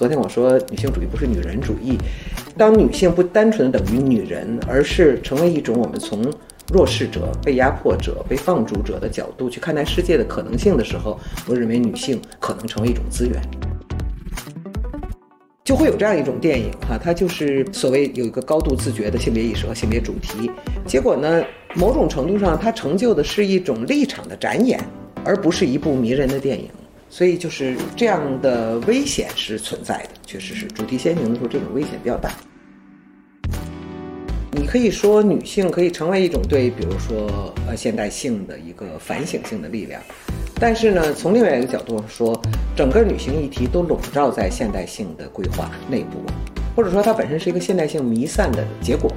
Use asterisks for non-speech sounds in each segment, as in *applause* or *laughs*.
昨天我说女性主义不是女人主义，当女性不单纯的等于女人，而是成为一种我们从弱势者、被压迫者、被放逐者的角度去看待世界的可能性的时候，我认为女性可能成为一种资源。就会有这样一种电影哈，它就是所谓有一个高度自觉的性别意识和性别主题。结果呢，某种程度上，它成就的是一种立场的展演，而不是一部迷人的电影。所以就是这样的危险是存在的，确实是主题先行的时候，这种危险比较大。你可以说女性可以成为一种对，比如说呃现代性的一个反省性的力量，但是呢，从另外一个角度说，整个女性议题都笼罩在现代性的规划内部，或者说它本身是一个现代性弥散的结果。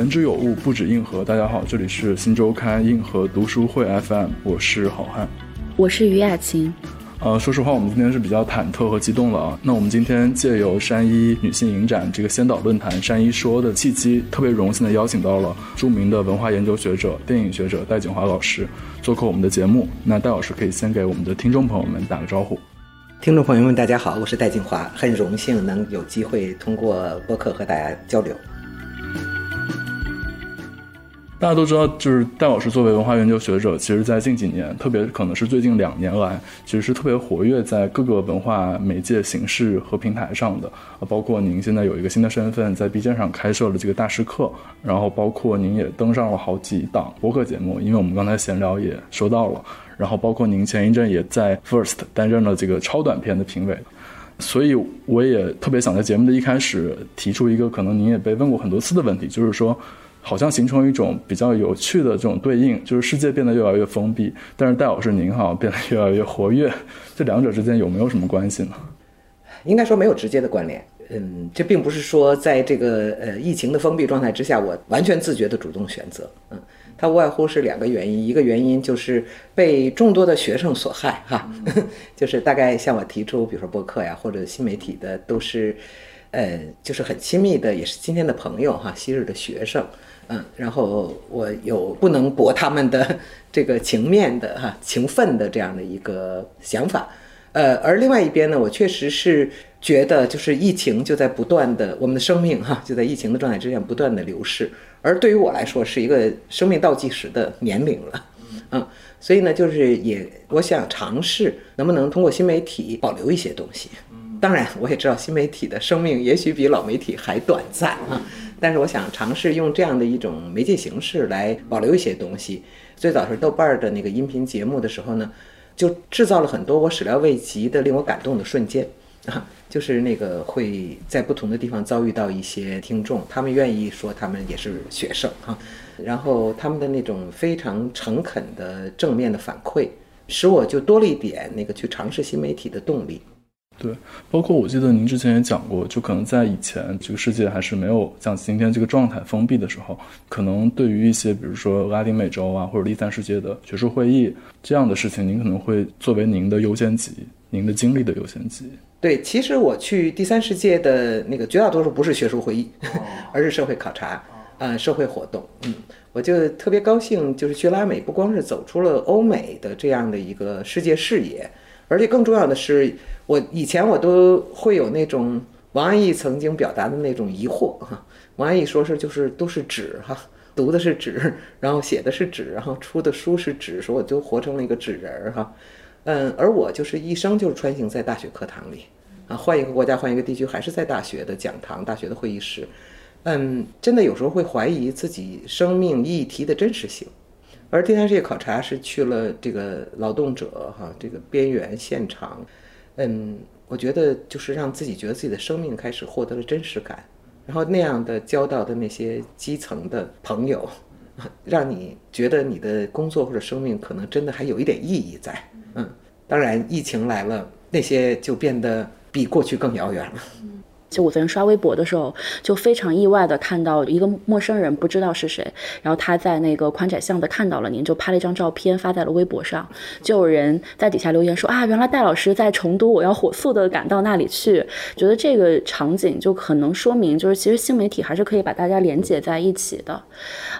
言之有物，不止硬核。大家好，这里是新周刊硬核读书会 FM，我是好汉，我是于雅琴。呃，说实话，我们今天是比较忐忑和激动了啊。那我们今天借由山一女性影展这个先导论坛“山一说”的契机，特别荣幸的邀请到了著名的文化研究学者、电影学者戴景华老师做客我们的节目。那戴老师可以先给我们的听众朋友们打个招呼。听众朋友们，大家好，我是戴景华，很荣幸能有机会通过播客和大家交流。大家都知道，就是戴老师作为文化研究学者，其实，在近几年，特别可能是最近两年来，其实是特别活跃在各个文化媒介形式和平台上的。啊，包括您现在有一个新的身份，在 B 站上开设了这个大师课，然后包括您也登上了好几档播客节目，因为我们刚才闲聊也说到了。然后包括您前一阵也在 First 担任了这个超短片的评委，所以我也特别想在节目的一开始提出一个可能您也被问过很多次的问题，就是说。好像形成一种比较有趣的这种对应，就是世界变得越来越封闭，但是戴老师您好变得越来越活跃，这两者之间有没有什么关系呢？应该说没有直接的关联。嗯，这并不是说在这个呃疫情的封闭状态之下，我完全自觉的主动选择。嗯，它无外乎是两个原因，一个原因就是被众多的学生所害，哈，*laughs* 就是大概向我提出，比如说播客呀或者新媒体的，都是呃就是很亲密的，也是今天的朋友哈，昔日的学生。嗯，然后我有不能驳他们的这个情面的哈情分的这样的一个想法，呃，而另外一边呢，我确实是觉得就是疫情就在不断的，我们的生命哈就在疫情的状态之下不断的流逝，而对于我来说是一个生命倒计时的年龄了，嗯，所以呢，就是也我想尝试能不能通过新媒体保留一些东西，当然我也知道新媒体的生命也许比老媒体还短暂啊。但是我想尝试用这样的一种媒介形式来保留一些东西。最早是豆瓣儿的那个音频节目的时候呢，就制造了很多我始料未及的令我感动的瞬间啊，就是那个会在不同的地方遭遇到一些听众，他们愿意说他们也是学生哈，然后他们的那种非常诚恳的正面的反馈，使我就多了一点那个去尝试新媒体的动力。对，包括我记得您之前也讲过，就可能在以前这个世界还是没有像今天这个状态封闭的时候，可能对于一些比如说拉丁美洲啊或者第三世界的学术会议这样的事情，您可能会作为您的优先级，您的精力的优先级。对，其实我去第三世界的那个绝大多数不是学术会议，*laughs* 而是社会考察，啊，社会活动。嗯，我就特别高兴，就是去拉美，不光是走出了欧美的这样的一个世界视野。而且更重要的是，我以前我都会有那种王安忆曾经表达的那种疑惑哈。王安忆说是就是都是纸哈，读的是纸，*laughs* 然后写的是纸，然后出的书是纸，说我就活成了一个纸人儿哈。嗯，而我就是一生就是穿行在大学课堂里啊，换一个国家，换一个地区，还是在大学的讲堂、大学的会议室。嗯，真的有时候会怀疑自己生命议题的真实性。而第三世界考察是去了这个劳动者哈这个边缘现场，嗯，我觉得就是让自己觉得自己的生命开始获得了真实感，然后那样的交到的那些基层的朋友，让你觉得你的工作或者生命可能真的还有一点意义在，嗯，当然疫情来了，那些就变得比过去更遥远了。就我昨天刷微博的时候，就非常意外的看到一个陌生人，不知道是谁，然后他在那个宽窄巷子看到了您，就拍了一张照片发在了微博上，就有人在底下留言说啊，原来戴老师在成都，我要火速的赶到那里去。觉得这个场景就可能说明，就是其实新媒体还是可以把大家连接在一起的。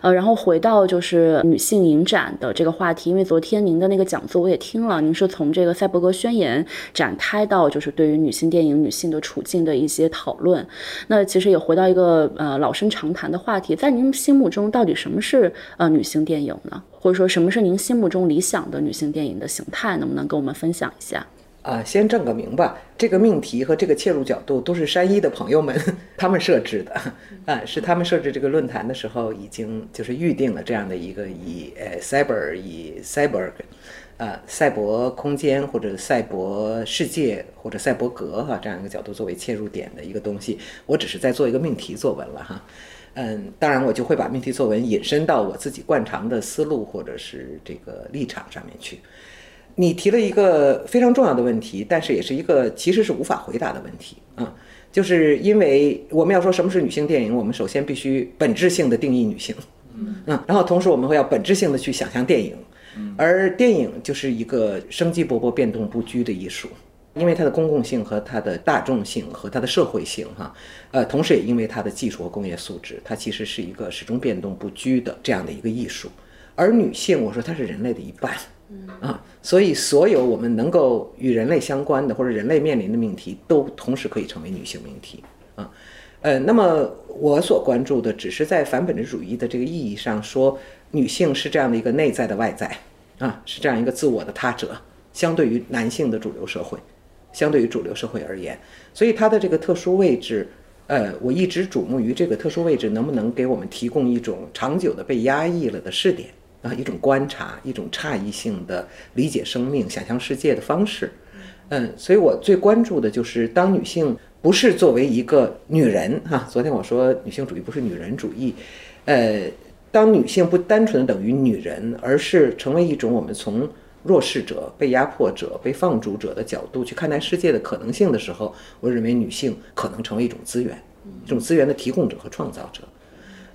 呃，然后回到就是女性影展的这个话题，因为昨天您的那个讲座我也听了，您是从这个赛博格宣言展开到就是对于女性电影、女性的处境的一些。讨论，那其实也回到一个呃老生常谈的话题，在您心目中到底什么是呃女性电影呢？或者说什么是您心目中理想的女性电影的形态？能不能跟我们分享一下？啊，先证个名吧。这个命题和这个切入角度都是山一的朋友们 *laughs* 他们设置的，啊，是他们设置这个论坛的时候已经就是预定了这样的一个以呃 cyber 以 cyber。呃，赛博空间或者赛博世界或者赛博格哈，这样一个角度作为切入点的一个东西，我只是在做一个命题作文了哈。嗯，当然我就会把命题作文引申到我自己惯常的思路或者是这个立场上面去。你提了一个非常重要的问题，但是也是一个其实是无法回答的问题啊，就是因为我们要说什么是女性电影，我们首先必须本质性的定义女性，嗯，然后同时我们会要本质性的去想象电影。而电影就是一个生机勃勃、变动不居的艺术，因为它的公共性和它的大众性和它的社会性，哈，呃，同时也因为它的技术和工业素质，它其实是一个始终变动不居的这样的一个艺术。而女性，我说她是人类的一半，啊，所以所有我们能够与人类相关的或者人类面临的命题，都同时可以成为女性命题，啊，呃，那么我所关注的只是在反本质主义的这个意义上说。女性是这样的一个内在的外在，啊，是这样一个自我的他者，相对于男性的主流社会，相对于主流社会而言，所以她的这个特殊位置，呃，我一直瞩目于这个特殊位置能不能给我们提供一种长久的被压抑了的视点啊，一种观察，一种诧异性的理解生命、想象世界的方式，嗯，所以我最关注的就是当女性不是作为一个女人哈，昨天我说女性主义不是女人主义，呃。当女性不单纯的等于女人，而是成为一种我们从弱势者、被压迫者、被放逐者的角度去看待世界的可能性的时候，我认为女性可能成为一种资源，一种资源的提供者和创造者。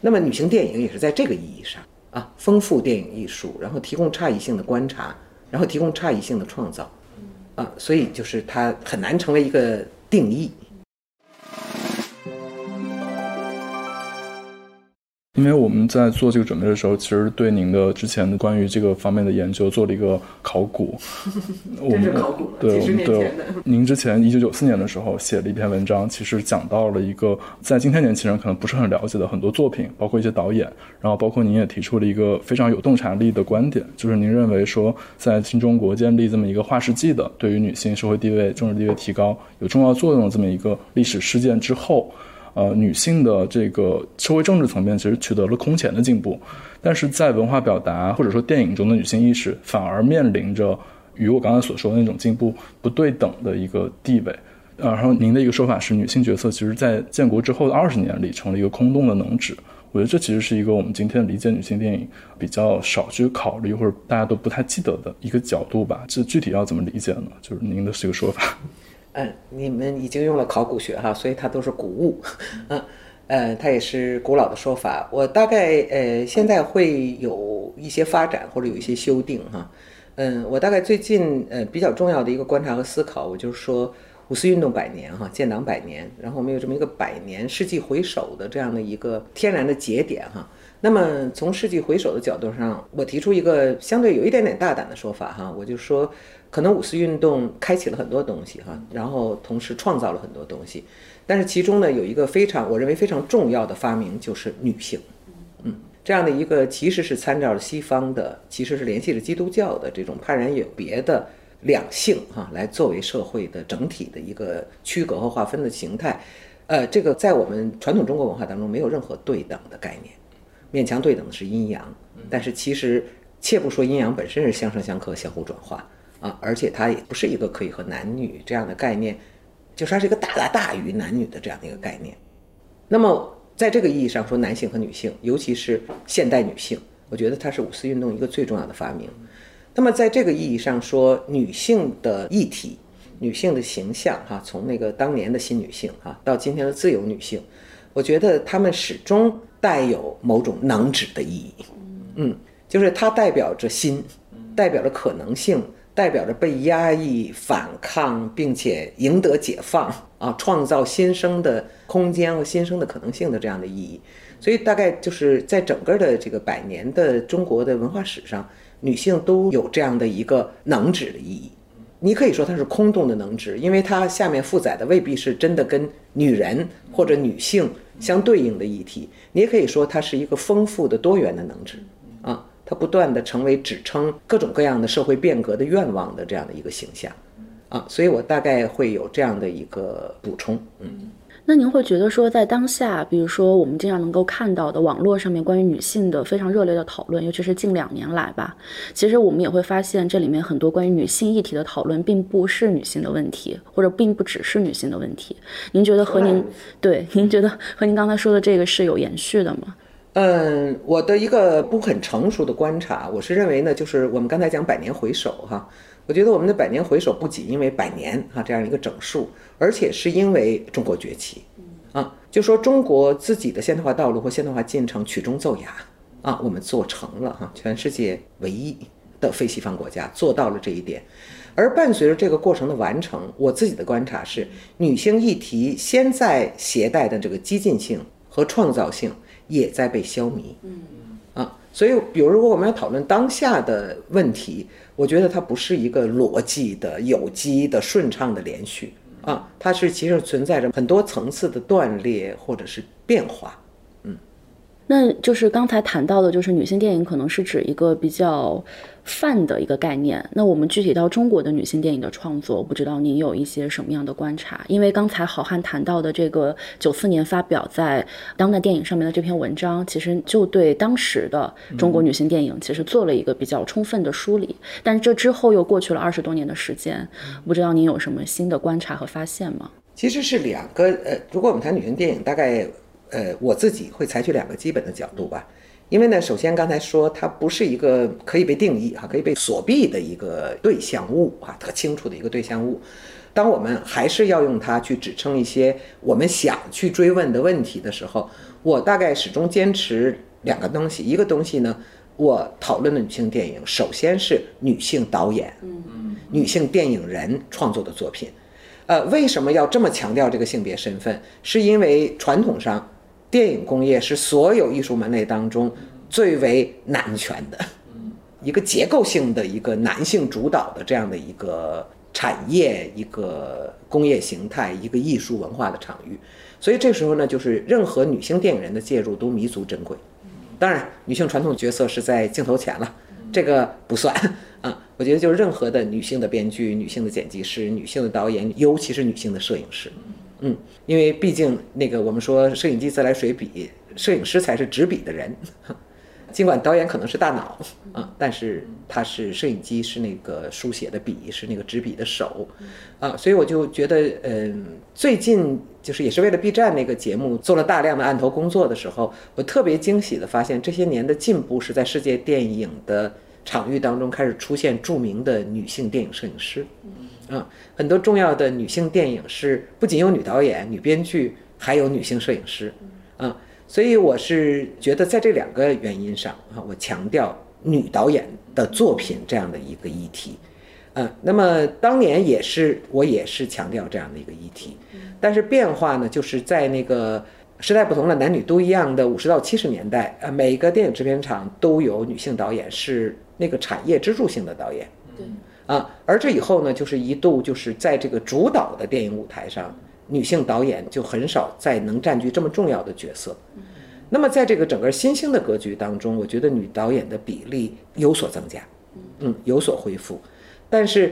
那么，女性电影也是在这个意义上啊，丰富电影艺术，然后提供差异性的观察，然后提供差异性的创造，啊，所以就是它很难成为一个定义。因为我们在做这个准备的时候，其实对您的之前的关于这个方面的研究做了一个考古。*laughs* 我们考古对，我们对。您之前一九九四年的时候写了一篇文章，其实讲到了一个在今天年轻人可能不是很了解的很多作品，包括一些导演，然后包括您也提出了一个非常有洞察力的观点，就是您认为说在新中国建立这么一个划世纪的对于女性社会地位、政治地位提高有重要作用的这么一个历史事件之后。呃，女性的这个社会政治层面其实取得了空前的进步，但是在文化表达或者说电影中的女性意识反而面临着与我刚才所说的那种进步不对等的一个地位。呃，然后您的一个说法是，女性角色其实在建国之后的二十年里成了一个空洞的能指。我觉得这其实是一个我们今天理解女性电影比较少去考虑或者大家都不太记得的一个角度吧。这具体要怎么理解呢？就是您的这个说法。嗯，你们已经用了考古学哈，所以它都是古物，嗯，呃，它也是古老的说法。我大概呃现在会有一些发展或者有一些修订哈，嗯，我大概最近呃比较重要的一个观察和思考，我就是说五四运动百年哈，建党百年，然后我们有这么一个百年世纪回首的这样的一个天然的节点哈。那么从世纪回首的角度上，我提出一个相对有一点点大胆的说法哈，我就说。可能五四运动开启了很多东西哈，然后同时创造了很多东西，但是其中呢有一个非常我认为非常重要的发明就是女性，嗯，这样的一个其实是参照了西方的，其实是联系着基督教的这种判然有别的两性哈，来作为社会的整体的一个区隔和划分的形态，呃，这个在我们传统中国文化当中没有任何对等的概念，勉强对等的是阴阳，但是其实切不说阴阳本身是相生相克、相互转化。啊，而且它也不是一个可以和男女这样的概念，就是它是一个大大大于男女的这样的一个概念。那么，在这个意义上说，男性和女性，尤其是现代女性，我觉得它是五四运动一个最重要的发明。那么，在这个意义上说，女性的议题、女性的形象哈，从那个当年的新女性啊，到今天的自由女性，我觉得她们始终带有某种能指的意义。嗯，就是它代表着新，代表着可能性，代表着被压抑、反抗，并且赢得解放啊，创造新生的空间和新生的可能性的这样的意义。所以大概就是在整个的这个百年的中国的文化史上，女性都有这样的一个能指的意义。你可以说它是空洞的能指，因为它下面负载的未必是真的跟女人或者女性相对应的议题。你也可以说它是一个丰富的多元的能指，它不断的成为指称各种各样的社会变革的愿望的这样的一个形象啊。所以我大概会有这样的一个补充，嗯。那您会觉得说，在当下，比如说我们经常能够看到的网络上面关于女性的非常热烈的讨论，尤其是近两年来吧，其实我们也会发现这里面很多关于女性议题的讨论，并不是女性的问题，或者并不只是女性的问题。您觉得和您对您觉得和您刚才说的这个是有延续的吗？嗯，我的一个不很成熟的观察，我是认为呢，就是我们刚才讲百年回首哈。我觉得我们的百年回首不仅因为百年哈这样一个整数，而且是因为中国崛起，啊，就说中国自己的现代化道路或现代化进程曲终奏雅，啊，我们做成了哈，全世界唯一的非西方国家做到了这一点，而伴随着这个过程的完成，我自己的观察是，女性议题现在携带的这个激进性和创造性也在被消弭，嗯。啊所以，比如如果我们要讨论当下的问题，我觉得它不是一个逻辑的、有机的、顺畅的连续啊，它是其实存在着很多层次的断裂或者是变化。那就是刚才谈到的，就是女性电影可能是指一个比较泛的一个概念。那我们具体到中国的女性电影的创作，我不知道您有一些什么样的观察？因为刚才好汉谈到的这个九四年发表在当代电影上面的这篇文章，其实就对当时的中国女性电影其实做了一个比较充分的梳理。但是这之后又过去了二十多年的时间，不知道您有什么新的观察和发现吗？其实是两个呃，如果我们谈女性电影，大概。呃，我自己会采取两个基本的角度吧，因为呢，首先刚才说它不是一个可以被定义哈，可以被锁闭的一个对象物啊，特清楚的一个对象物。当我们还是要用它去指称一些我们想去追问的问题的时候，我大概始终坚持两个东西。一个东西呢，我讨论的女性电影，首先是女性导演，嗯嗯，女性电影人创作的作品。呃，为什么要这么强调这个性别身份？是因为传统上。电影工业是所有艺术门类当中最为男权的，一个结构性的一个男性主导的这样的一个产业、一个工业形态、一个艺术文化的场域。所以这时候呢，就是任何女性电影人的介入都弥足珍贵。当然，女性传统角色是在镜头前了，这个不算 *laughs* 啊。我觉得就是任何的女性的编剧、女性的剪辑师、女性的导演，尤其是女性的摄影师。嗯，因为毕竟那个我们说摄影机自来水笔，摄影师才是执笔的人。*laughs* 尽管导演可能是大脑啊，但是他是摄影机，是那个书写的笔，是那个执笔的手啊。所以我就觉得，嗯，最近就是也是为了 B 站那个节目做了大量的案头工作的时候，我特别惊喜的发现，这些年的进步是在世界电影的场域当中开始出现著名的女性电影摄影师。啊，很多重要的女性电影是不仅有女导演、女编剧，还有女性摄影师，啊，所以我是觉得在这两个原因上啊，我强调女导演的作品这样的一个议题，嗯，那么当年也是我也是强调这样的一个议题，但是变化呢，就是在那个时代不同了，男女都一样的五十到七十年代，呃，每个电影制片厂都有女性导演是那个产业支柱性的导演，对。啊，而这以后呢，就是一度就是在这个主导的电影舞台上，女性导演就很少再能占据这么重要的角色。那么在这个整个新兴的格局当中，我觉得女导演的比例有所增加，嗯，有所恢复，但是，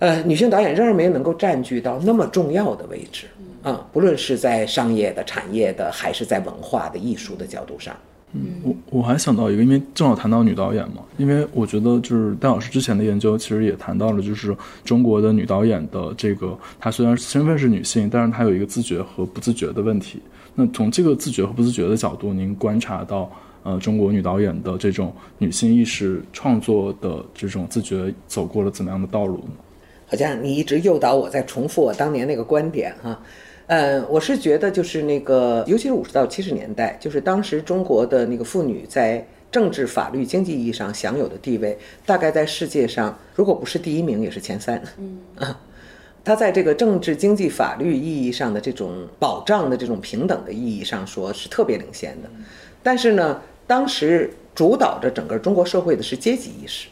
呃，女性导演仍然没能够占据到那么重要的位置啊，不论是在商业的、产业的，还是在文化的艺术的角度上。嗯，我我还想到一个，因为正好谈到女导演嘛，因为我觉得就是戴老师之前的研究其实也谈到了，就是中国的女导演的这个，她虽然身份是女性，但是她有一个自觉和不自觉的问题。那从这个自觉和不自觉的角度，您观察到呃中国女导演的这种女性意识创作的这种自觉走过了怎么样的道路呢？好像你一直诱导我在重复我当年那个观点哈。呃，我是觉得就是那个，尤其是五十到七十年代，就是当时中国的那个妇女在政治、法律、经济意义上享有的地位，大概在世界上如果不是第一名，也是前三。嗯啊，她在这个政治、经济、法律意义上的这种保障的这种平等的意义上说是特别领先的。但是呢，当时主导着整个中国社会的是阶级意识。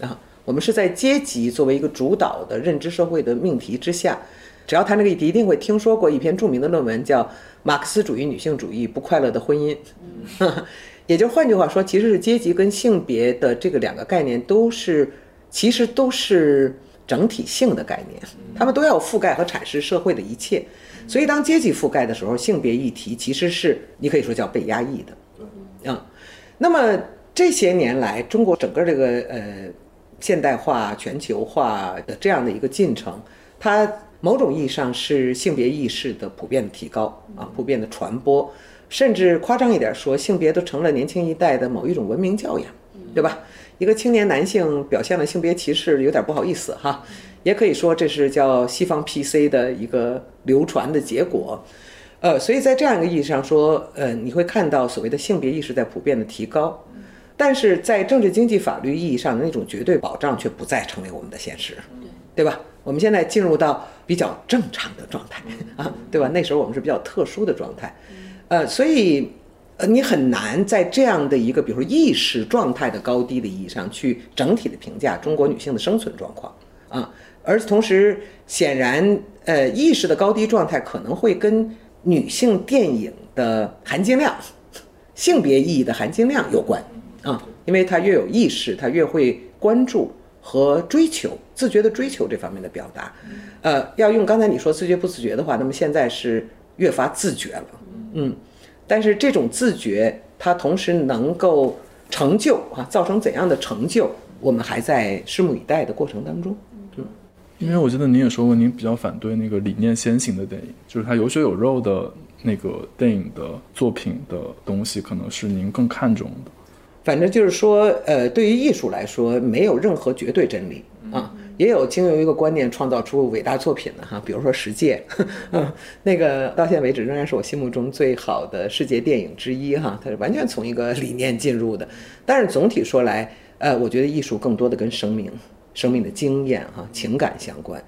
啊，我们是在阶级作为一个主导的认知社会的命题之下。只要谈这个议题，一定会听说过一篇著名的论文，叫《马克思主义女性主义：不快乐的婚姻》。*laughs* 也就换句话说，其实是阶级跟性别的这个两个概念都是，其实都是整体性的概念，他们都要覆盖和阐释社会的一切。所以，当阶级覆盖的时候，性别议题其实是你可以说叫被压抑的。嗯，那么这些年来，中国整个这个呃现代化、全球化的这样的一个进程，它某种意义上是性别意识的普遍的提高啊，普遍的传播。甚至夸张一点说，性别都成了年轻一代的某一种文明教养，对吧？一个青年男性表现了性别歧视，有点不好意思哈。也可以说这是叫西方 PC 的一个流传的结果。呃，所以在这样一个意义上说，呃，你会看到所谓的性别意识在普遍的提高，但是在政治、经济、法律意义上的那种绝对保障却不再成为我们的现实，对吧？我们现在进入到比较正常的状态啊，对吧？那时候我们是比较特殊的状态。呃，所以，呃，你很难在这样的一个，比如说意识状态的高低的意义上去整体的评价中国女性的生存状况啊。而同时，显然，呃，意识的高低状态可能会跟女性电影的含金量、性别意义的含金量有关啊。因为她越有意识，她越会关注和追求自觉的追求这方面的表达。呃，要用刚才你说自觉不自觉的话，那么现在是越发自觉了。嗯，但是这种自觉，它同时能够成就啊，造成怎样的成就，我们还在拭目以待的过程当中。对，因为我记得您也说过，您比较反对那个理念先行的电影，就是它有血有肉的那个电影的作品的东西，可能是您更看重的。反正就是说，呃，对于艺术来说，没有任何绝对真理啊。也有经由一个观念创造出伟大作品的哈，比如说《十戒》，*laughs* 嗯，那个到现在为止仍然是我心目中最好的世界电影之一哈。它是完全从一个理念进入的，但是总体说来，呃，我觉得艺术更多的跟生命、生命的经验哈、情感相关，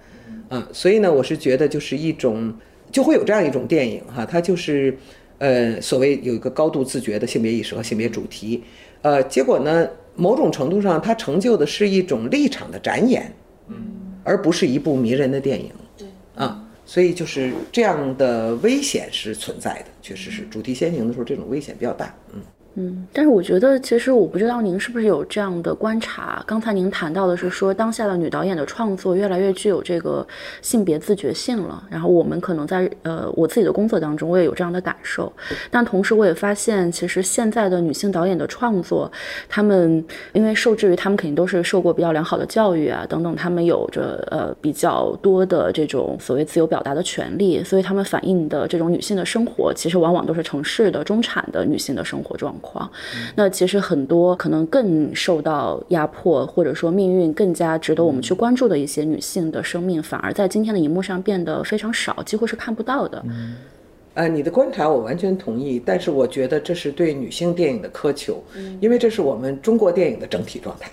啊，所以呢，我是觉得就是一种就会有这样一种电影哈，它就是呃，所谓有一个高度自觉的性别意识和性别主题，呃，结果呢，某种程度上它成就的是一种立场的展演。嗯而不是一部迷人的电影，对啊，所以就是这样的危险是存在的，确实是主题先行的时候，这种危险比较大，嗯。嗯，但是我觉得，其实我不知道您是不是有这样的观察。刚才您谈到的是说，当下的女导演的创作越来越具有这个性别自觉性了。然后我们可能在呃我自己的工作当中，我也有这样的感受。但同时，我也发现，其实现在的女性导演的创作，她们因为受制于她们肯定都是受过比较良好的教育啊等等，她们有着呃比较多的这种所谓自由表达的权利，所以她们反映的这种女性的生活，其实往往都是城市的中产的女性的生活状。那其实很多可能更受到压迫，或者说命运更加值得我们去关注的一些女性的生命，反而在今天的荧幕上变得非常少，几乎是看不到的。呃，你的观察我完全同意，但是我觉得这是对女性电影的苛求，因为这是我们中国电影的整体状态，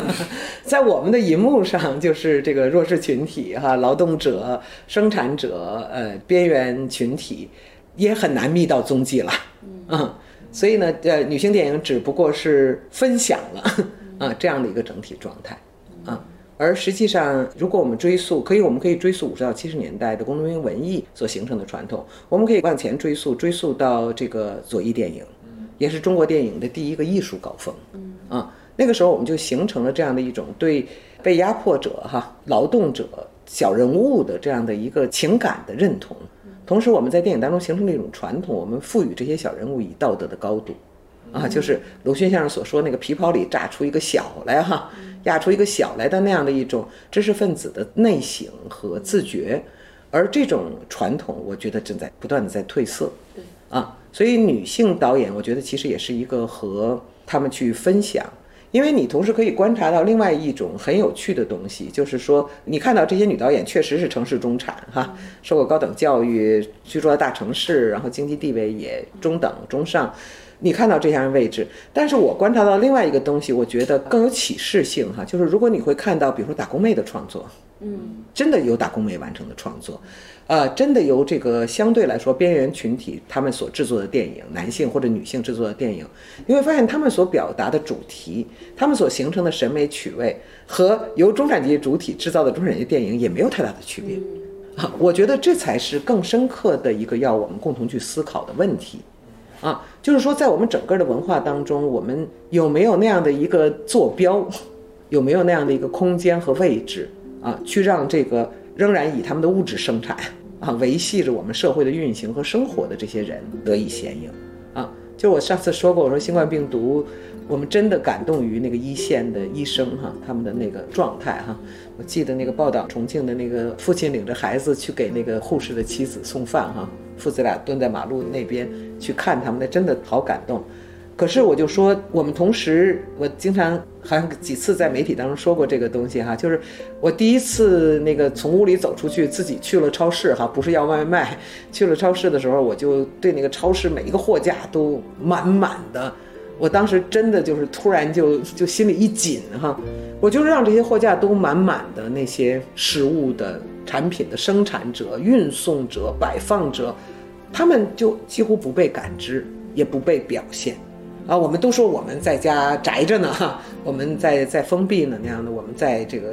*laughs* 在我们的银幕上就是这个弱势群体哈，劳动者、生产者、呃边缘群体，也很难觅到踪迹了，嗯。所以呢，呃，女性电影只不过是分享了 *laughs* 啊这样的一个整体状态啊，而实际上，如果我们追溯，可以，我们可以追溯五十到七十年代的工农兵文艺所形成的传统，我们可以往前追溯，追溯到这个左翼电影，也是中国电影的第一个艺术高峰，啊，那个时候我们就形成了这样的一种对被压迫者、哈劳动者、小人物的这样的一个情感的认同。同时，我们在电影当中形成了一种传统，我们赋予这些小人物以道德的高度，啊，就是鲁迅先生所说那个皮袍里炸出一个小来哈，压出一个小来的那样的一种知识分子的内省和自觉，而这种传统，我觉得正在不断的在褪色。对，啊，所以女性导演，我觉得其实也是一个和他们去分享，因为你同时可以观察到另外一种很有趣的东西，就是说你看到这些女导演确实是城市中产哈，受过高等教育，居住在大城市，然后经济地位也中等中上。你看到这样的位置，但是我观察到另外一个东西，我觉得更有启示性哈，就是如果你会看到，比如说打工妹的创作，嗯，真的有打工妹完成的创作，呃，真的由这个相对来说边缘群体他们所制作的电影，男性或者女性制作的电影，你会发现他们所表达的主题，他们所形成的审美趣味和由中产阶级主体制造的中产阶级电影也没有太大的区别，啊，我觉得这才是更深刻的一个要我们共同去思考的问题。啊，就是说，在我们整个的文化当中，我们有没有那样的一个坐标，有没有那样的一个空间和位置啊，去让这个仍然以他们的物质生产啊维系着我们社会的运行和生活的这些人得以显影啊？就我上次说过，我说新冠病毒，我们真的感动于那个一线的医生哈，他们的那个状态哈。我记得那个报道，重庆的那个父亲领着孩子去给那个护士的妻子送饭哈。父子俩蹲在马路那边去看他们，那真的好感动。可是我就说，我们同时，我经常好像几次在媒体当中说过这个东西哈，就是我第一次那个从屋里走出去，自己去了超市哈，不是要外卖，去了超市的时候，我就对那个超市每一个货架都满满的，我当时真的就是突然就 *laughs* 就心里一紧哈，我就让这些货架都满满的那些食物的。产品的生产者、运送者、摆放者，他们就几乎不被感知，也不被表现，啊，我们都说我们在家宅着呢，哈，我们在在封闭呢那样的，我们在这个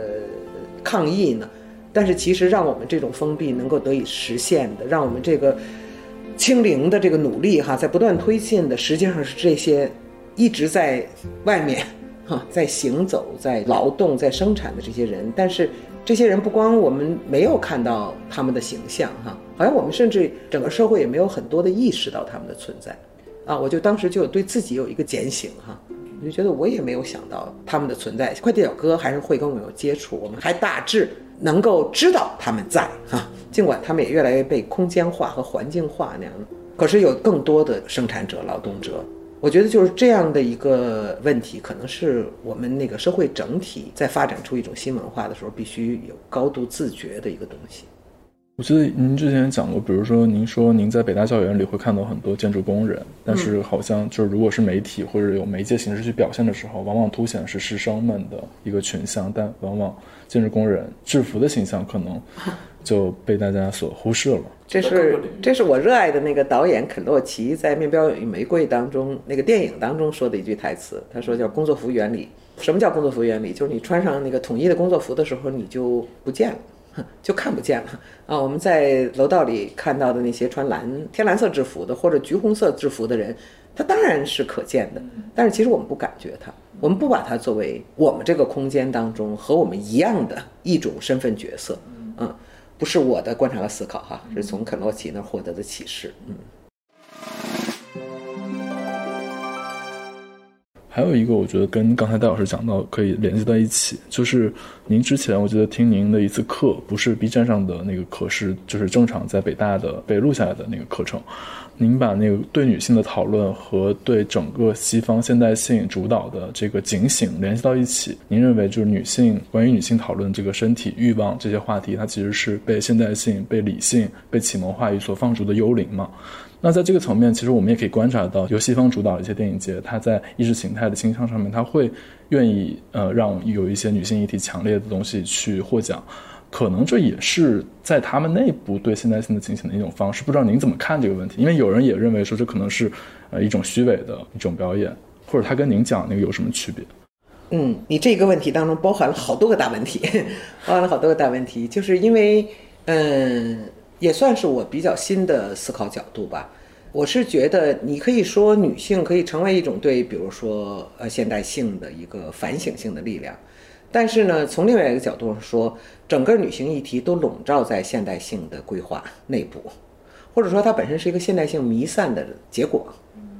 抗疫呢，但是其实让我们这种封闭能够得以实现的，让我们这个清零的这个努力哈，在不断推进的，实际上是这些一直在外面 *laughs* 哈，在行走、在劳动、在生产的这些人，但是。这些人不光我们没有看到他们的形象，哈，好像我们甚至整个社会也没有很多的意识到他们的存在，啊，我就当时就对自己有一个检醒，哈，我就觉得我也没有想到他们的存在。快递小哥还是会跟我有接触，我们还大致能够知道他们在，哈，尽管他们也越来越被空间化和环境化那样，可是有更多的生产者、劳动者。我觉得就是这样的一个问题，可能是我们那个社会整体在发展出一种新文化的时候，必须有高度自觉的一个东西。我记得您之前讲过，比如说您说您在北大校园里会看到很多建筑工人，但是好像就是如果是媒体或者有媒介形式去表现的时候，往往凸显是师生们的一个群像，但往往建筑工人制服的形象可能 *laughs* 就被大家所忽视了。这是这是我热爱的那个导演肯洛奇在《面标与玫瑰》当中那个电影当中说的一句台词，他说叫“工作服原理”。什么叫工作服原理？就是你穿上那个统一的工作服的时候，你就不见了，*laughs* 就看不见了啊！我们在楼道里看到的那些穿蓝天蓝色制服的或者橘红色制服的人，他当然是可见的，但是其实我们不感觉他，我们不把他作为我们这个空间当中和我们一样的一种身份角色，嗯。不是我的观察和思考哈，是从肯洛奇那儿获得的启示。嗯，还有一个，我觉得跟刚才戴老师讲到可以联系在一起，就是您之前我记得听您的一次课，不是 B 站上的那个课，是就是正常在北大的被录下来的那个课程。您把那个对女性的讨论和对整个西方现代性主导的这个警醒联系到一起，您认为就是女性关于女性讨论这个身体欲望这些话题，它其实是被现代性、被理性、被启蒙话语所放逐的幽灵吗？那在这个层面，其实我们也可以观察到，由西方主导的一些电影节，它在意识形态的倾向上面，它会愿意呃让有一些女性议题强烈的东西去获奖。可能这也是在他们内部对现代性的警醒的一种方式，不知道您怎么看这个问题？因为有人也认为说这可能是呃一种虚伪的一种表演，或者他跟您讲那个有什么区别？嗯，你这个问题当中包含了好多个大问题，*laughs* 包含了好多个大问题，就是因为嗯，也算是我比较新的思考角度吧。我是觉得你可以说女性可以成为一种对，比如说呃现代性的一个反省性的力量。但是呢，从另外一个角度上说，整个女性议题都笼罩在现代性的规划内部，或者说它本身是一个现代性弥散的结果，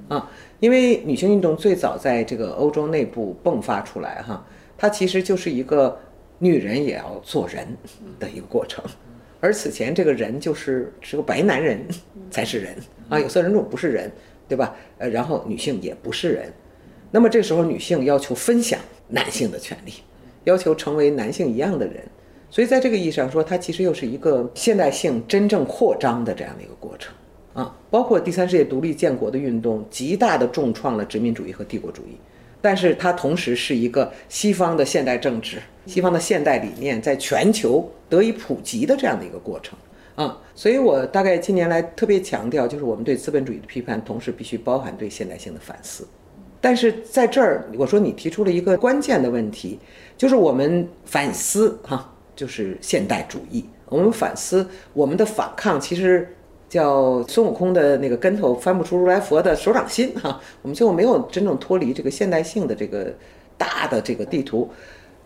啊，因为女性运动最早在这个欧洲内部迸发出来，哈，它其实就是一个女人也要做人的一个过程，而此前这个人就是是个白男人才是人啊，有色人种不是人，对吧？呃，然后女性也不是人。那么这时候女性要求分享男性的权利，要求成为男性一样的人，所以在这个意义上说，它其实又是一个现代性真正扩张的这样的一个过程啊。包括第三世界独立建国的运动，极大的重创了殖民主义和帝国主义。但是它同时是一个西方的现代政治、西方的现代理念在全球得以普及的这样的一个过程啊，所以我大概近年来特别强调，就是我们对资本主义的批判，同时必须包含对现代性的反思。但是在这儿，我说你提出了一个关键的问题，就是我们反思哈，就是现代主义，我们反思我们的反抗，其实。叫孙悟空的那个跟头翻不出如来佛的手掌心哈，我们最后没有真正脱离这个现代性的这个大的这个地图，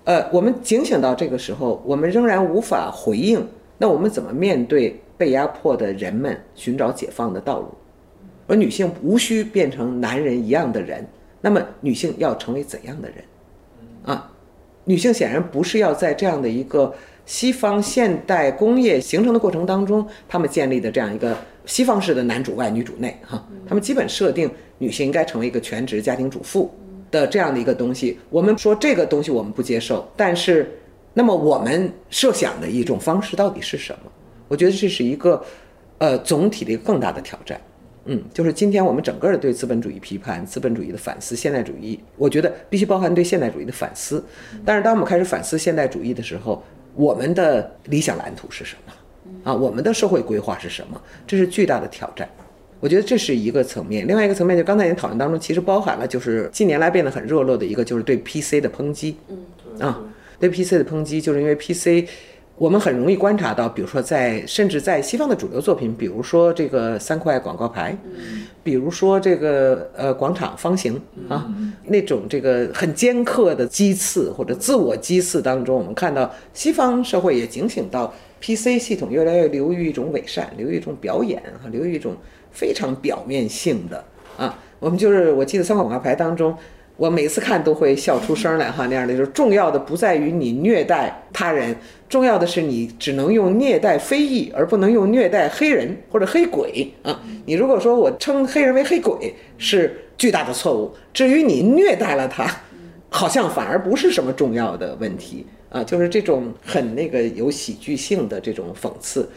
呃，我们警醒到这个时候，我们仍然无法回应，那我们怎么面对被压迫的人们寻找解放的道路？而女性无需变成男人一样的人，那么女性要成为怎样的人？啊，女性显然不是要在这样的一个。西方现代工业形成的过程当中，他们建立的这样一个西方式的男主外女主内，哈，他们基本设定女性应该成为一个全职家庭主妇的这样的一个东西。我们说这个东西我们不接受，但是，那么我们设想的一种方式到底是什么？我觉得这是一个，呃，总体的一个更大的挑战。嗯，就是今天我们整个的对资本主义批判、资本主义的反思、现代主义，我觉得必须包含对现代主义的反思。但是当我们开始反思现代主义的时候，我们的理想蓝图是什么？啊，我们的社会规划是什么？这是巨大的挑战。我觉得这是一个层面。另外一个层面，就刚才您讨论当中，其实包含了就是近年来变得很热络的一个，就是对 PC 的抨击。嗯，啊，对 PC 的抨击，就是因为 PC。我们很容易观察到，比如说在甚至在西方的主流作品，比如说这个三块广告牌，比如说这个呃广场方形啊，那种这个很尖刻的讥刺或者自我讥刺当中，我们看到西方社会也警醒到 PC 系统越来越流于一种伪善，流于一种表演啊，流于一种非常表面性的啊。我们就是我记得三块广告牌当中。我每次看都会笑出声来哈，那样的就是重要的不在于你虐待他人，重要的是你只能用虐待非裔，而不能用虐待黑人或者黑鬼啊。你如果说我称黑人为黑鬼是巨大的错误，至于你虐待了他，好像反而不是什么重要的问题啊，就是这种很那个有喜剧性的这种讽刺。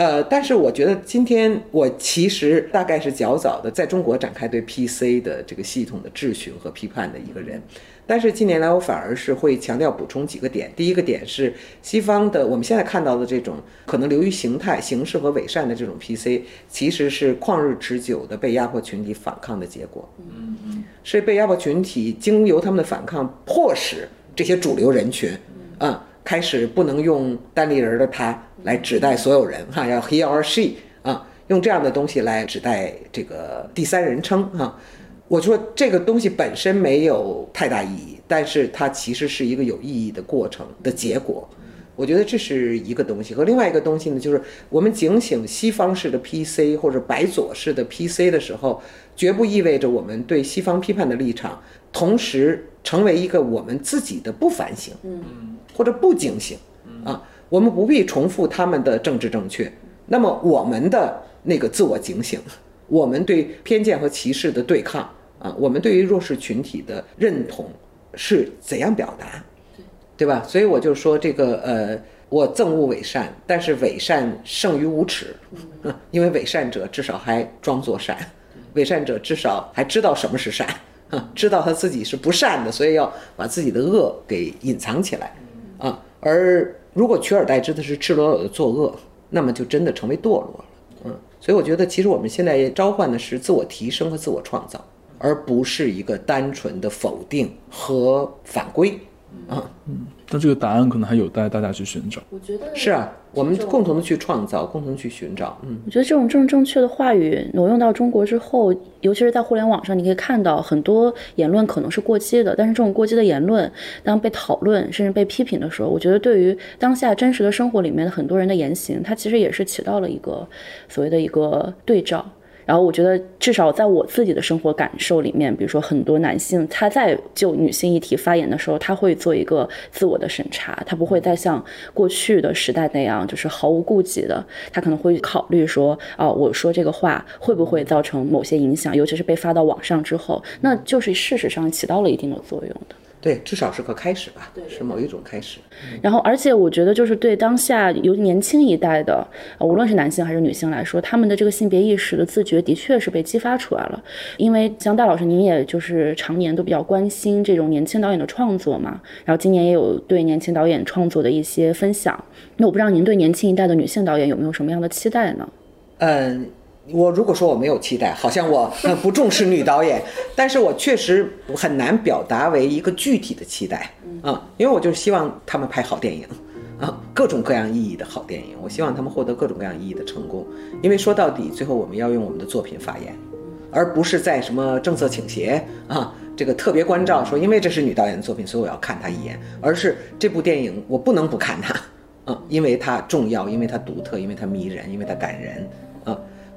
呃，但是我觉得今天我其实大概是较早的在中国展开对 PC 的这个系统的质询和批判的一个人，但是近年来我反而是会强调补充几个点。第一个点是西方的我们现在看到的这种可能流于形态、形式和伪善的这种 PC，其实是旷日持久的被压迫群体反抗的结果。嗯嗯，是被压迫群体经由他们的反抗，迫使这些主流人群，啊。开始不能用单立人的他来指代所有人哈，要 he or she 啊，用这样的东西来指代这个第三人称哈。我说这个东西本身没有太大意义，但是它其实是一个有意义的过程的结果。我觉得这是一个东西，和另外一个东西呢，就是我们警醒西方式的 PC 或者白左式的 PC 的时候，绝不意味着我们对西方批判的立场，同时成为一个我们自己的不反省。嗯。或者不警醒，啊，我们不必重复他们的政治正确。那么我们的那个自我警醒，我们对偏见和歧视的对抗，啊，我们对于弱势群体的认同是怎样表达，对吧？所以我就说这个，呃，我憎恶伪善，但是伪善胜于无耻，因为伪善者至少还装作善，伪善者至少还知道什么是善，知道他自己是不善的，所以要把自己的恶给隐藏起来。啊，而如果取而代之的是赤裸裸的作恶，那么就真的成为堕落了。嗯，所以我觉得，其实我们现在召唤的是自我提升和自我创造，而不是一个单纯的否定和反归。啊，嗯。但这个答案可能还有待大家去寻找。我觉得是啊，我们共同的去创造，共同去寻找。嗯，我觉得这种政治正确的话语挪用到中国之后，尤其是在互联网上，你可以看到很多言论可能是过激的。但是这种过激的言论，当被讨论甚至被批评的时候，我觉得对于当下真实的生活里面的很多人的言行，它其实也是起到了一个所谓的一个对照。然后我觉得至少在我自己的生活感受里面，比如说很多男性他在就女性议题发言的时候，他会做一个自我的审查，他不会再像过去的时代那样就是毫无顾忌的，他可能会考虑说，哦，我说这个话会不会造成某些影响，尤其是被发到网上之后，那就是事实上起到了一定的作用的。对，至少是个开始吧，对是某一种开始。然后，而且我觉得，就是对当下有年轻一代的，呃无论是男性还是女性来说，他们的这个性别意识的自觉，的确是被激发出来了。因为像戴老师，您也就是常年都比较关心这种年轻导演的创作嘛，然后今年也有对年轻导演创作的一些分享。那我不知道您对年轻一代的女性导演有没有什么样的期待呢？嗯，我如果说我没有期待，好像我呃 *laughs* 不重视女导演，但是我确实很难表达为一个具体的期待啊，因为我就希望他们拍好电影啊，各种各样意义的好电影，我希望他们获得各种各样意义的成功，因为说到底，最后我们要用我们的作品发言，而不是在什么政策倾斜啊。这个特别关照说，因为这是女导演的作品，所以我要看她一眼，而是这部电影我不能不看它，嗯，因为它重要，因为它独特，因为它迷人，因为它感人，啊，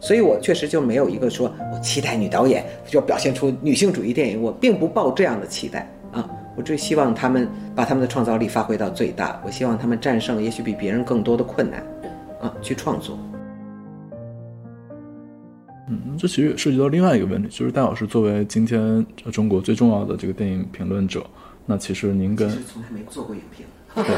所以我确实就没有一个说我期待女导演就要表现出女性主义电影，我并不抱这样的期待啊，我只希望他们把他们的创造力发挥到最大，我希望他们战胜也许比别人更多的困难，啊，去创作。嗯，这其实也涉及到另外一个问题，就是戴老师作为今天中国最重要的这个电影评论者，那其实您跟从来没做过影评，对，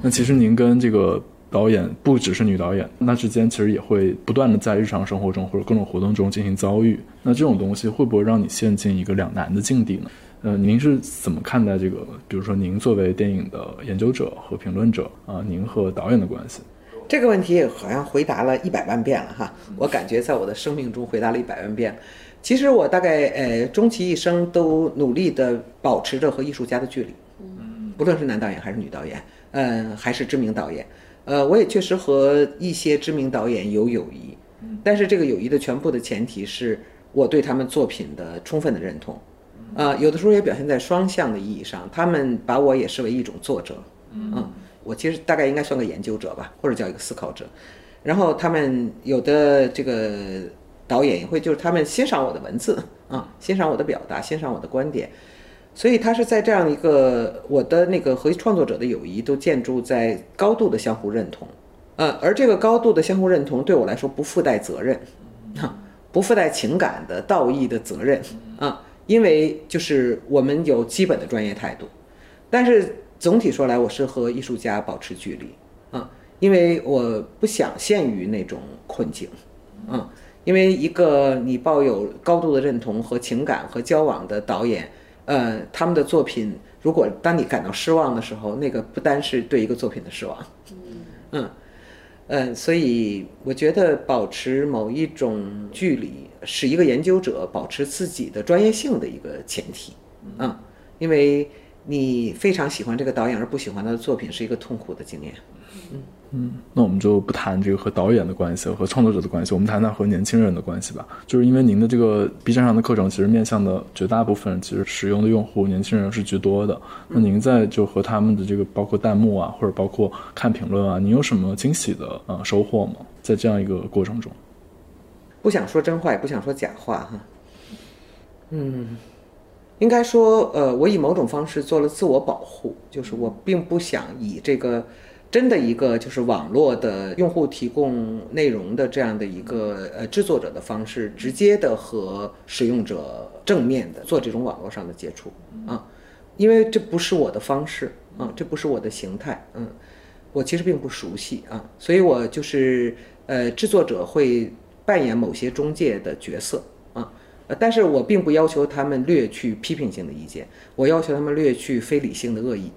那其实您跟这个导演不只是女导演，那之间其实也会不断的在日常生活中或者各种活动中进行遭遇。那这种东西会不会让你陷进一个两难的境地呢？呃，您是怎么看待这个？比如说，您作为电影的研究者和评论者啊，您和导演的关系？这个问题好像回答了一百万遍了哈，我感觉在我的生命中回答了一百万遍。其实我大概呃终其一生都努力的保持着和艺术家的距离，不论是男导演还是女导演，嗯，还是知名导演，呃，我也确实和一些知名导演有友谊，但是这个友谊的全部的前提是我对他们作品的充分的认同，啊、有的时候也表现在双向的意义上，他们把我也视为一种作者，嗯，我其实大概应该算个研究者吧，或者叫一个思考者。然后他们有的这个导演也会，就是他们欣赏我的文字啊，欣赏我的表达，欣赏我的观点。所以他是在这样一个我的那个和创作者的友谊都建筑在高度的相互认同，呃，而这个高度的相互认同对我来说不附带责任，啊，不附带情感的道义的责任。啊，因为就是我们有基本的专业态度，但是总体说来，我是和艺术家保持距离。啊，因为我不想陷于那种困境，啊，因为一个你抱有高度的认同和情感和交往的导演，呃，他们的作品，如果当你感到失望的时候，那个不单是对一个作品的失望，嗯。嗯，所以我觉得保持某一种距离，是一个研究者保持自己的专业性的一个前提嗯，因为你非常喜欢这个导演而不喜欢他的作品，是一个痛苦的经验。嗯那我们就不谈这个和导演的关系和创作者的关系，我们谈谈和年轻人的关系吧。就是因为您的这个 B 站上的课程，其实面向的绝大部分其实使用的用户年轻人是居多的。那您在就和他们的这个包括弹幕啊，或者包括看评论啊，您有什么惊喜的呃收获吗？在这样一个过程中，不想说真话，也不想说假话哈。嗯，应该说，呃，我以某种方式做了自我保护，就是我并不想以这个真的一个就是网络的用户提供内容的这样的一个呃制作者的方式，直接的和使用者正面的做这种网络上的接触啊，因为这不是我的方式啊，这不是我的形态，嗯，我其实并不熟悉啊，所以我就是呃制作者会扮演某些中介的角色啊。呃，但是我并不要求他们略去批评性的意见，我要求他们略去非理性的恶意。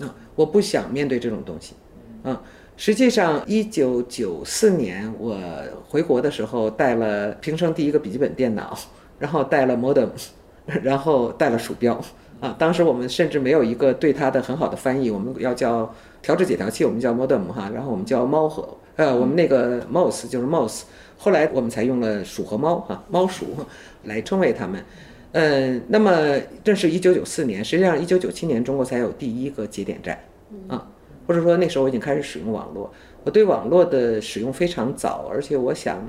啊，我不想面对这种东西。啊，实际上，一九九四年我回国的时候，带了平生第一个笔记本电脑，*laughs* 然后带了 modem，*laughs* 然后带了鼠标。啊，当时我们甚至没有一个对它的很好的翻译，我们要叫调制解调器，我们叫 modem 哈，然后我们叫猫和呃，我们那个 mouse 就是 mouse。后来我们才用了鼠和猫哈，猫鼠来称谓它们。嗯，那么这是一九九四年，实际上一九九七年中国才有第一个节点站啊，或者说那时候我已经开始使用网络。我对网络的使用非常早，而且我想，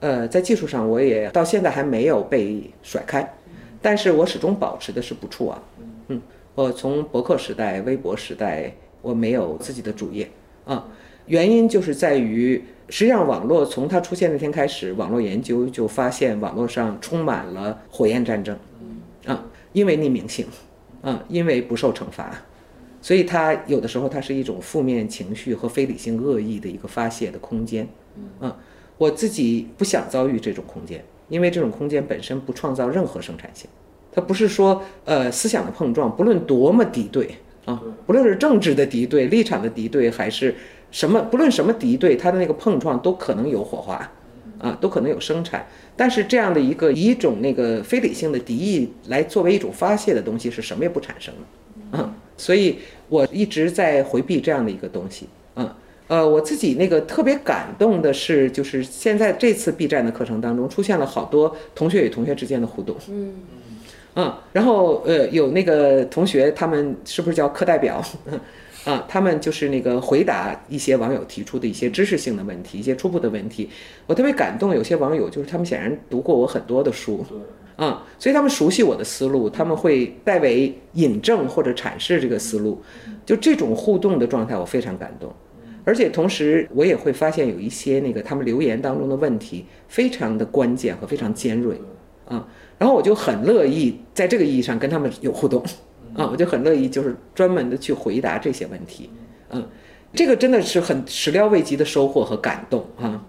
呃，在技术上我也到现在还没有被甩开，但是我始终保持的是不触网。嗯，我从博客时代、微博时代，我没有自己的主页啊，原因就是在于，实际上网络从它出现那天开始，网络研究就发现网络上充满了火焰战争，啊，因为匿名性，啊，因为不受惩罚。所以它有的时候它是一种负面情绪和非理性恶意的一个发泄的空间，啊，我自己不想遭遇这种空间，因为这种空间本身不创造任何生产性，它不是说呃思想的碰撞，不论多么敌对啊，不论是政治的敌对、立场的敌对，还是什么，不论什么敌对，它的那个碰撞都可能有火花，啊，都可能有生产，但是这样的一个以一种那个非理性的敌意来作为一种发泄的东西，是什么也不产生的，嗯，所以。我一直在回避这样的一个东西，嗯，呃，我自己那个特别感动的是，就是现在这次 B 站的课程当中出现了好多同学与同学之间的互动，嗯，嗯，然后呃，有那个同学他们是不是叫课代表，啊，他们就是那个回答一些网友提出的一些知识性的问题，一些初步的问题，我特别感动。有些网友就是他们显然读过我很多的书。啊，所以他们熟悉我的思路，他们会代为引证或者阐释这个思路，就这种互动的状态，我非常感动。而且同时，我也会发现有一些那个他们留言当中的问题非常的关键和非常尖锐，啊，然后我就很乐意在这个意义上跟他们有互动，啊，我就很乐意就是专门的去回答这些问题，嗯，这个真的是很始料未及的收获和感动啊。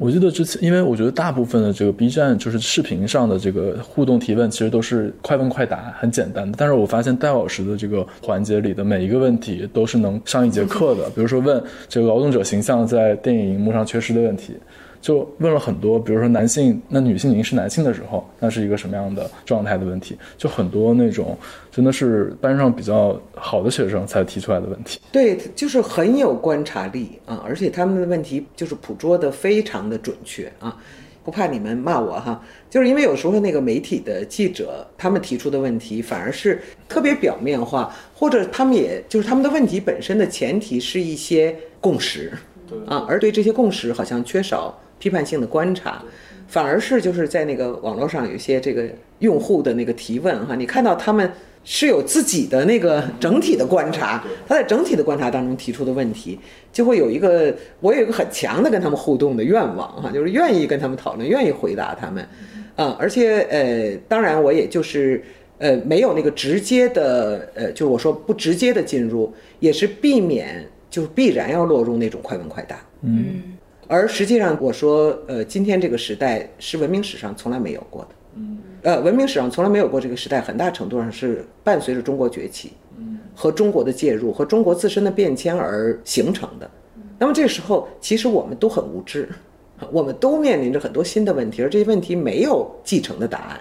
我记得之前，因为我觉得大部分的这个 B 站就是视频上的这个互动提问，其实都是快问快答，很简单的。但是我发现戴老师的这个环节里的每一个问题都是能上一节课的。比如说问这个劳动者形象在电影荧幕上缺失的问题。就问了很多，比如说男性，那女性凝视男性的时候，那是一个什么样的状态的问题？就很多那种真的是班上比较好的学生才提出来的问题。对，就是很有观察力啊，而且他们的问题就是捕捉的非常的准确啊，不怕你们骂我哈，就是因为有时候那个媒体的记者他们提出的问题反而是特别表面化，或者他们也就是他们的问题本身的前提是一些共识，啊，而对这些共识好像缺少。批判性的观察，反而是就是在那个网络上有一些这个用户的那个提问哈，你看到他们是有自己的那个整体的观察，他在整体的观察当中提出的问题，就会有一个我有一个很强的跟他们互动的愿望哈，就是愿意跟他们讨论，愿意回答他们，啊，而且呃，当然我也就是呃没有那个直接的呃，就是我说不直接的进入，也是避免就是必然要落入那种快问快答，嗯。而实际上，我说，呃，今天这个时代是文明史上从来没有过的，嗯，呃，文明史上从来没有过这个时代，很大程度上是伴随着中国崛起，嗯，和中国的介入和中国自身的变迁而形成的。那么这时候，其实我们都很无知，我们都面临着很多新的问题，而这些问题没有继承的答案。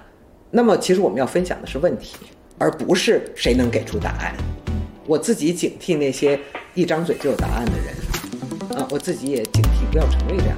那么，其实我们要分享的是问题，而不是谁能给出答案。我自己警惕那些一张嘴就有答案的人。啊，我自己也警惕，不要成为这样。